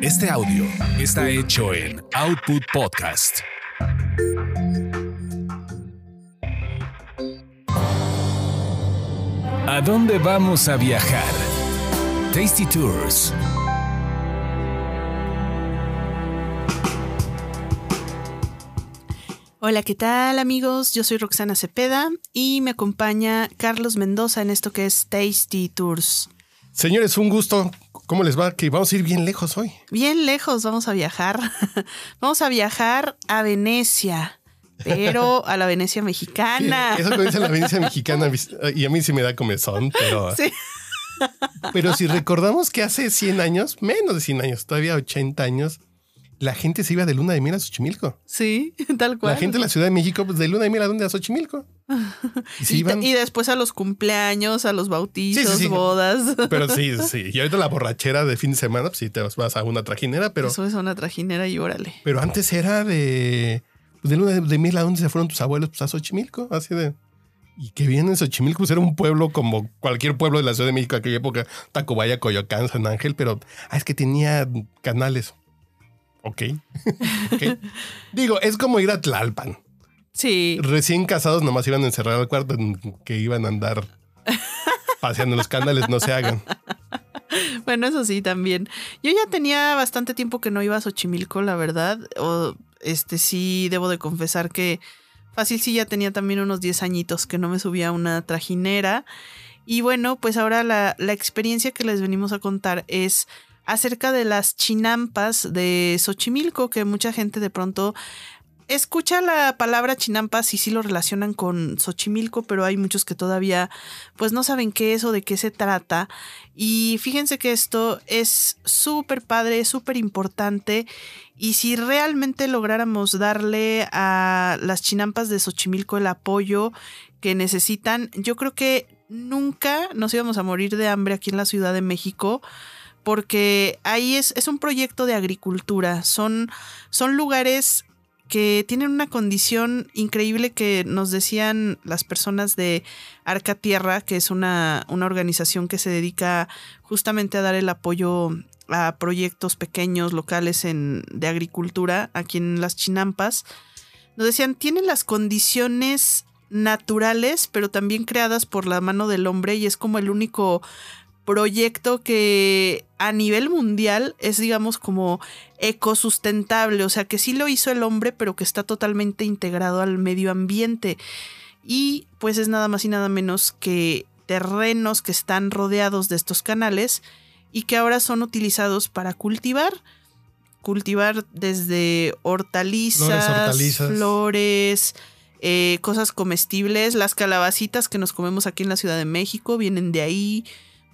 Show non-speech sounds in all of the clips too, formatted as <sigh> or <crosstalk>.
Este audio está hecho en Output Podcast. ¿A dónde vamos a viajar? Tasty Tours. Hola, ¿qué tal amigos? Yo soy Roxana Cepeda y me acompaña Carlos Mendoza en esto que es Tasty Tours. Señores, un gusto. ¿Cómo les va? Que vamos a ir bien lejos hoy. Bien lejos vamos a viajar. <laughs> vamos a viajar a Venecia, pero a la Venecia mexicana. Sí, eso que dice la Venecia mexicana y a mí sí me da comezón, pero... <laughs> Sí. Pero si recordamos que hace 100 años, menos de 100 años, todavía 80 años, la gente se iba de luna de miel a Xochimilco. Sí, <laughs> tal cual. La gente de la Ciudad de México, pues de luna de miel a dónde? A Xochimilco. Y, se <laughs> iban... y, después a los cumpleaños, a los bautizos, sí, sí, sí. bodas. <laughs> Pero sí, sí. Y ahorita la borrachera de fin de semana, pues sí te vas a una trajinera, pero. Eso es una trajinera y órale. Pero antes era de. Pues, de luna de miel a dónde se fueron tus abuelos, pues a Xochimilco, así de. Y que viene en Xochimilco, pues era un pueblo como cualquier pueblo de la Ciudad de México, aquella época, Tacubaya, Coyoacán, San Ángel, pero ah, es que tenía canales. Ok. okay. Digo, es como ir a Tlalpan. Sí. Recién casados nomás iban a encerrar al cuarto que iban a andar paseando los canales, no se hagan. Bueno, eso sí, también. Yo ya tenía bastante tiempo que no iba a Xochimilco, la verdad. O este sí, debo de confesar que fácil sí ya tenía también unos 10 añitos que no me subía a una trajinera. Y bueno, pues ahora la, la experiencia que les venimos a contar es acerca de las chinampas de Xochimilco, que mucha gente de pronto escucha la palabra chinampas y sí lo relacionan con Xochimilco, pero hay muchos que todavía pues no saben qué es o de qué se trata. Y fíjense que esto es súper padre, súper importante. Y si realmente lográramos darle a las chinampas de Xochimilco el apoyo que necesitan, yo creo que nunca nos íbamos a morir de hambre aquí en la Ciudad de México porque ahí es, es un proyecto de agricultura, son, son lugares que tienen una condición increíble que nos decían las personas de Arca Tierra, que es una, una, organización que se dedica justamente a dar el apoyo a proyectos pequeños, locales en, de agricultura aquí en las Chinampas. Nos decían, tienen las condiciones naturales, pero también creadas por la mano del hombre y es como el único proyecto que a nivel mundial es, digamos, como ecosustentable, o sea, que sí lo hizo el hombre, pero que está totalmente integrado al medio ambiente. Y pues es nada más y nada menos que terrenos que están rodeados de estos canales y que ahora son utilizados para cultivar. Cultivar desde hortalizas, flores, eh, cosas comestibles, las calabacitas que nos comemos aquí en la Ciudad de México vienen de ahí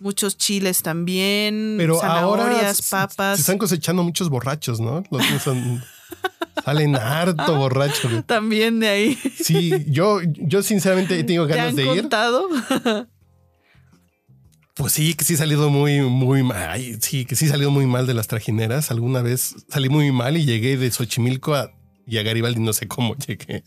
muchos chiles también, Pero zanahorias, ahora papas. Se están cosechando muchos borrachos, ¿no? Los que son, <laughs> salen harto borrachos. También de ahí. Sí, yo, yo sinceramente tengo ganas ¿Te han de contado? ir. Pues sí, que sí he salido muy, muy mal. Sí, que sí he salido muy mal de las trajineras. Alguna vez salí muy mal y llegué de Xochimilco a, y a Garibaldi, no sé cómo <laughs> llegué.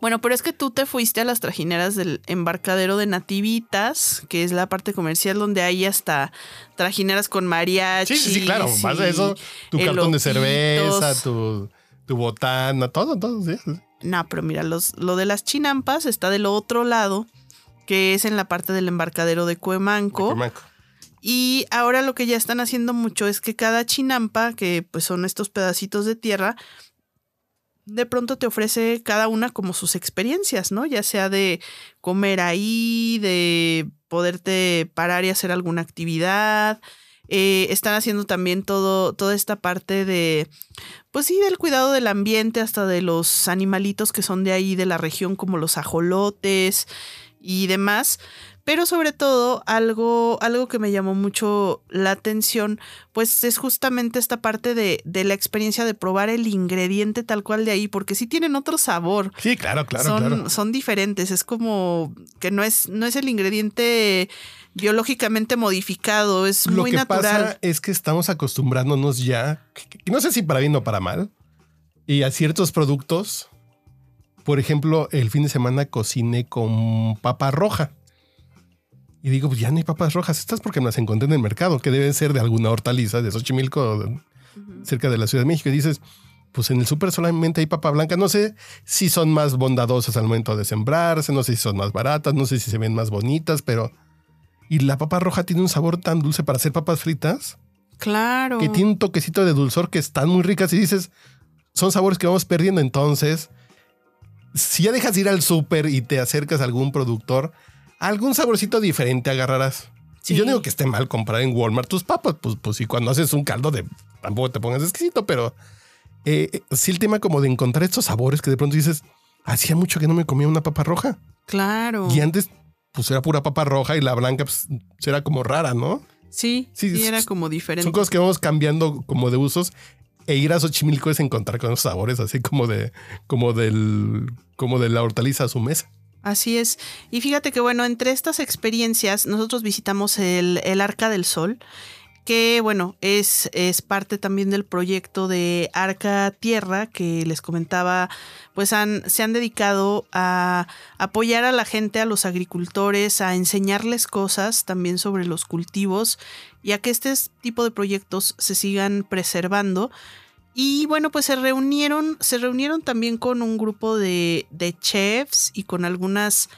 Bueno, pero es que tú te fuiste a las trajineras del embarcadero de Nativitas, que es la parte comercial donde hay hasta trajineras con mariachi. Sí, sí, sí, claro. Más de eso, tu cartón de cerveza, tu, tu botana, todo, todo. Sí. No, pero mira, los, lo de las chinampas está del otro lado, que es en la parte del embarcadero de Cuemanco. De Cuemanco. Y ahora lo que ya están haciendo mucho es que cada chinampa, que pues son estos pedacitos de tierra, de pronto te ofrece cada una como sus experiencias, ¿no? Ya sea de comer ahí, de poderte parar y hacer alguna actividad. Eh, están haciendo también todo, toda esta parte de, pues sí, del cuidado del ambiente, hasta de los animalitos que son de ahí, de la región, como los ajolotes y demás. Pero sobre todo, algo, algo que me llamó mucho la atención, pues es justamente esta parte de, de, la experiencia de probar el ingrediente tal cual de ahí, porque sí tienen otro sabor. Sí, claro, claro, son, claro. Son diferentes. Es como que no es, no es el ingrediente biológicamente modificado, es Lo muy que natural. pasa es que estamos acostumbrándonos ya, no sé si para bien o para mal, y a ciertos productos. Por ejemplo, el fin de semana cociné con papa roja. Y digo, pues ya no hay papas rojas. Estas porque me las encontré en el mercado, que deben ser de alguna hortaliza de Xochimilco, cerca de la Ciudad de México. Y dices, pues en el súper solamente hay papa blanca. No sé si son más bondadosas al momento de sembrarse, no sé si son más baratas, no sé si se ven más bonitas, pero... Y la papa roja tiene un sabor tan dulce para hacer papas fritas. Claro. Que tiene un toquecito de dulzor que están muy ricas y dices, son sabores que vamos perdiendo. Entonces, si ya dejas ir al súper y te acercas a algún productor, algún saborcito diferente agarrarás. Y yo digo que esté mal comprar en Walmart tus papas, pues, pues si cuando haces un caldo de tampoco te pongas exquisito, pero eh, eh, sí el tema como de encontrar estos sabores que de pronto dices, hacía mucho que no me comía una papa roja. Claro. Y antes, pues era pura papa roja y la blanca, pues era como rara, ¿no? Sí, sí, era como diferente. Son cosas que vamos cambiando como de usos. E ir a Xochimilco es encontrar con esos sabores así como de, como del, como de la hortaliza a su mesa. Así es. Y fíjate que bueno, entre estas experiencias, nosotros visitamos el, Arca del Sol que bueno, es, es, parte también del proyecto de Arca Tierra que les comentaba, pues han, se han dedicado a apoyar a la gente, a los agricultores, a enseñarles cosas también sobre los cultivos y a que este tipo de proyectos se sigan preservando. Y bueno, pues se reunieron, se reunieron también con un grupo de, de chefs y con algunas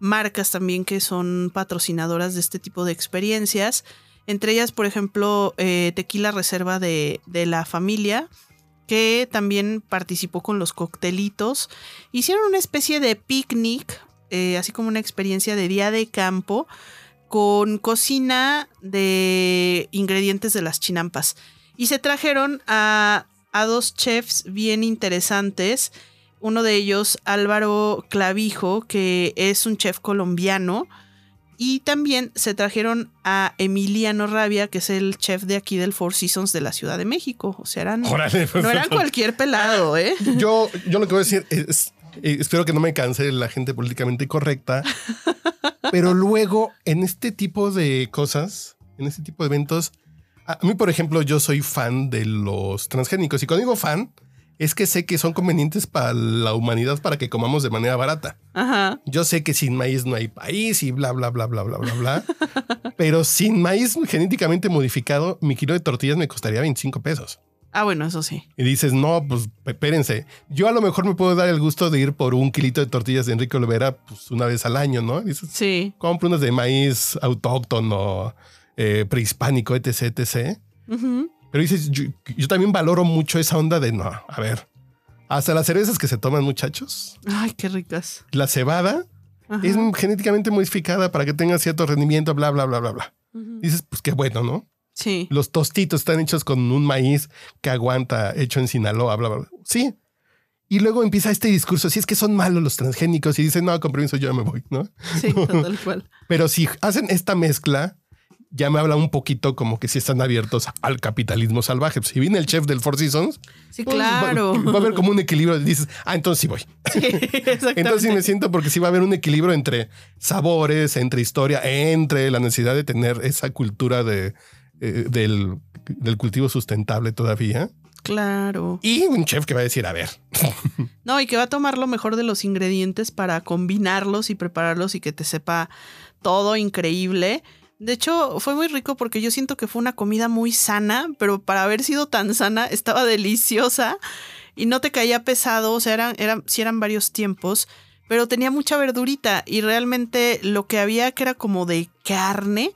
marcas también que son patrocinadoras de este tipo de experiencias entre ellas, por ejemplo, eh, Tequila Reserva de, la Familia, que también participó con los coctelitos. Hicieron una especie de picnic, eh, así como una experiencia de día de campo, con cocina de ingredientes de las chinampas. Y se trajeron a, a dos chefs bien interesantes. Uno de ellos, Álvaro Clavijo, que es un chef colombiano y también se trajeron a Emiliano Rabia, que es el chef de aquí del Four Seasons de la Ciudad de México. O sea, eran, pues, no eran <laughs> cualquier pelado, ¿eh? Yo, yo lo que voy a decir es, eh, espero que no me canse la gente políticamente correcta, <laughs> pero luego en este tipo de cosas, en este tipo de eventos, a mí, por ejemplo, yo soy fan de los transgénicos y cuando digo fan, es que sé que son convenientes para la humanidad para que comamos de manera barata. Ajá. Yo sé que sin maíz no hay país y bla, bla, bla, bla, bla, bla, bla. <laughs> pero sin maíz genéticamente modificado, mi kilo de tortillas me costaría 25 pesos. Ah, bueno, eso sí. Y dices, no, pues espérense. Yo a lo mejor me puedo dar el gusto de ir por un kilito de tortillas de Enrique Olvera pues, una vez al año, ¿no? Dices, sí. Compro unas de maíz autóctono, eh, prehispánico, etc, etc. Pero dices, yo, también valoro mucho esa onda de no, a ver, hasta las cerezas que se toman, muchachos. Ay, qué ricas. La cebada es genéticamente modificada para que tenga cierto rendimiento, bla, bla, bla, bla, bla. Dices, pues qué bueno, ¿no? Sí. Los tostitos están hechos con un maíz que aguanta, hecho en Sinaloa, bla, bla, bla. Sí. Y luego empieza este discurso, si es que son malos los transgénicos y dicen, no, compromiso, yo me voy, ¿no? Sí, <laughs> tal cual. Pero si hacen esta mezcla, ya me habla un poquito como que si están abiertos al capitalismo salvaje. Si viene el chef del Four Seasons, sí, pues, claro. <laughs> Va, a haber como un equilibrio. Dices, ah, entonces sí voy. Sí, <laughs> entonces sí me siento porque sí va a haber un equilibrio entre sabores, entre historia, entre la necesidad de tener esa cultura de, eh, del, del cultivo sustentable todavía. Claro. Y un chef que va a decir, a ver. <laughs> No, y que va a tomar lo mejor de los ingredientes para combinarlos y prepararlos y que te sepa todo increíble. De hecho, fue muy rico porque yo siento que fue una comida muy sana, pero para haber sido tan sana, estaba deliciosa y no te caía pesado, o sea, eran, eran, varios tiempos, pero tenía mucha verdurita y realmente lo que había que era como de carne,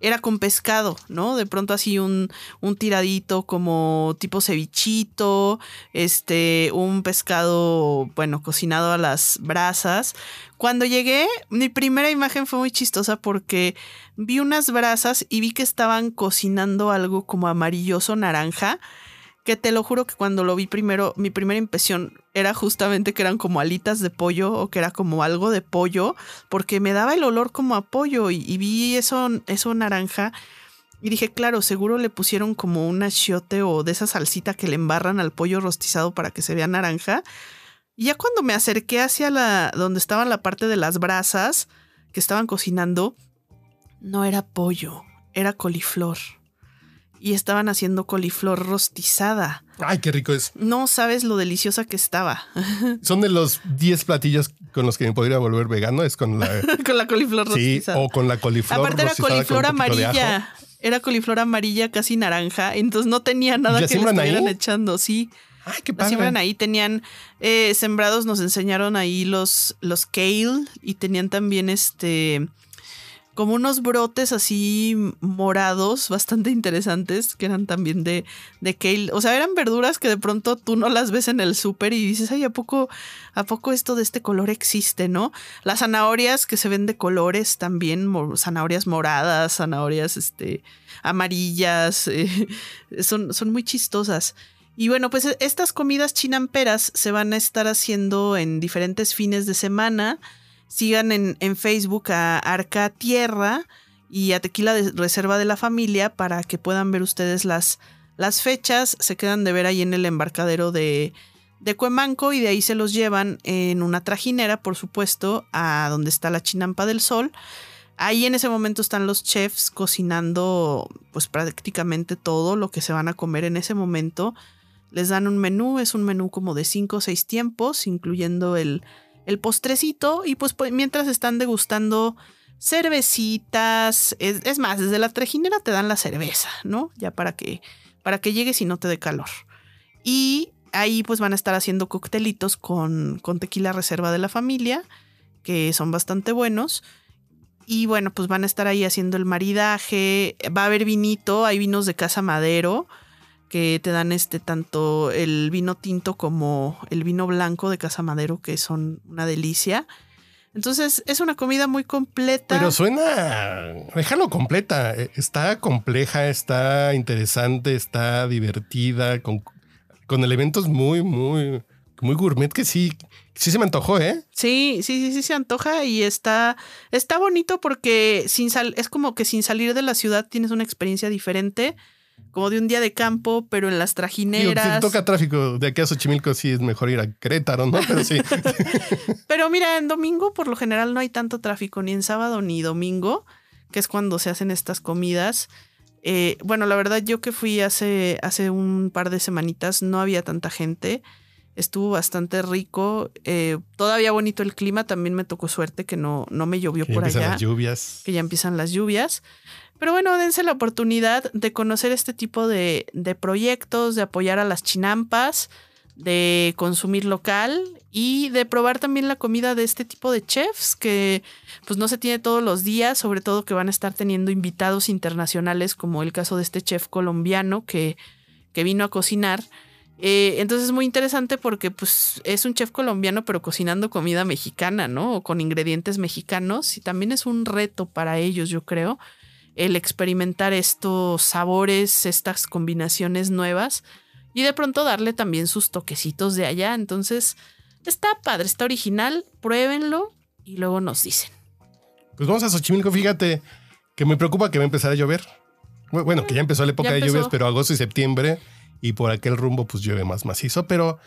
era con pescado, ¿no? De pronto así un, un tiradito como tipo cevichito, este, un pescado, bueno, cocinado a las brasas. Cuando llegué, mi primera imagen fue muy chistosa porque vi unas brasas y vi que estaban cocinando algo como amarilloso naranja que te lo juro que cuando lo vi primero, mi primera impresión era justamente que eran como alitas de pollo o que era como algo de pollo, porque me daba el olor como a pollo y, vi eso, eso naranja. Y dije, claro, seguro le pusieron como un achiote o de esa salsita que le embarran al pollo rostizado para que se vea naranja. Y ya cuando me acerqué hacia la donde estaba la parte de las brasas que estaban cocinando, no era pollo, era coliflor. Y estaban haciendo coliflor rostizada. Ay, qué rico es. No sabes lo deliciosa que estaba. <laughs> Son de los 10 platillos con los que me podría volver vegano, es con la... <laughs> con la coliflor sí, rostizada. o con la coliflor Aparte era coliflor amarilla. Era coliflor amarilla casi naranja. Entonces no tenía nada ¿Y la que le siembran ahí? estuvieran echando. Sí. Ay, qué padre. siembran ahí. Tenían eh, sembrados, nos enseñaron ahí los, los kale y tenían también este como unos brotes así morados bastante interesantes que eran también de, de kale. O sea, eran verduras que de pronto tú no las ves en el súper y dices, ay, ¿a poco, ¿a poco esto de este color existe, no? Las zanahorias que se ven de colores también, zanahorias moradas, zanahorias este, amarillas, eh, <laughs> son, son muy chistosas. Y bueno, pues e- estas comidas chinamperas se van a estar haciendo en diferentes fines de semana. Sigan en, en Facebook a Arca Tierra y a Tequila de Reserva de la Familia para que puedan ver ustedes las, las fechas. Se quedan de ver ahí en el embarcadero de, de Cuemanco y de ahí se los llevan en una trajinera, por supuesto, a donde está la Chinampa del Sol. Ahí en ese momento están los chefs cocinando pues prácticamente todo lo que se van a comer en ese momento. Les dan un menú, es un menú como de 5 o 6 tiempos, incluyendo el, el postrecito y pues, pues, mientras están degustando cervecitas, es, más, desde la trejinera te dan la cerveza, ¿no? Ya para que, para que llegues y no te dé calor. Y ahí pues van a estar haciendo coctelitos con, con tequila reserva de la familia, que son bastante buenos. Y bueno, pues van a estar ahí haciendo el maridaje. Va a haber vinito, hay vinos de Casa Madero que te dan este tanto el vino tinto como el vino blanco de Casa Madero, que son una delicia. Entonces es una comida muy completa. Pero suena, déjalo completa. Eh, Está compleja, está interesante, está divertida, con, con elementos muy, muy, muy gourmet que sí, sí se me antojó, ¿eh? Sí, sí, sí, sí se antoja y está, está bonito porque sin sal, es como que sin salir de la ciudad tienes una experiencia diferente, como de un día de campo, pero en las Digo, trajineras. si toca tráfico de aquí a Xochimilco, sí es mejor ir a Querétaro, ¿no? Pero sí. <laughs> Pero mira, en domingo por lo general no hay tanto tráfico, ni en sábado ni domingo, que es cuando se hacen estas comidas. Eh, bueno, la verdad, yo que fui hace, hace un par de semanitas, no había tanta gente. Estuvo bastante rico. eh, todavía bonito el clima. También me tocó suerte que no, no me llovió Que por empiezan allá. las lluvias. que ya empiezan las lluvias. Pero bueno, dense la oportunidad de conocer este tipo de, de proyectos, de apoyar a las chinampas, de consumir local y de probar también la comida de este tipo de chefs que pues no se tiene todos los días, sobre todo que van a estar teniendo invitados internacionales como el caso de este chef colombiano que, que vino a cocinar. Eh, entonces es muy interesante porque pues es un chef colombiano pero cocinando comida mexicana, ¿no? O con ingredientes mexicanos y también es un reto para ellos, yo creo, el experimentar estos sabores, estas combinaciones nuevas y de pronto darle también sus toquecitos de allá. Entonces está padre, está original, pruébenlo y luego nos dicen. Pues vamos a Xochimilco, fíjate que me preocupa que va a empezar a llover. Bu- Bueno, que ya empezó la época de lluvias, pero agosto y septiembre y por aquel rumbo pues llueve más macizo, pero,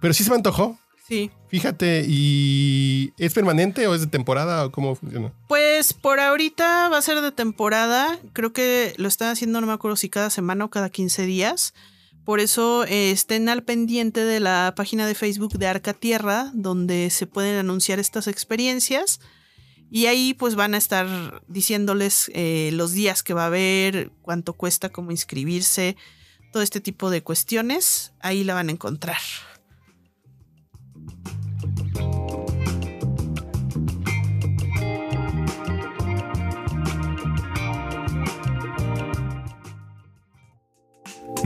pero sí se me antojó. Sí. Fíjate, ¿y es permanente o es de temporada o cómo funciona? Pues por ahorita va a ser de temporada. Creo que lo están haciendo, no me acuerdo si cada semana o cada 15 días. Por eso eh, estén al pendiente de la página de Facebook de Arca Tierra, donde se pueden anunciar estas experiencias. Y ahí pues van a estar diciéndoles eh, los días que va a haber, cuánto cuesta, cómo inscribirse, todo este tipo de cuestiones. Ahí la van a encontrar.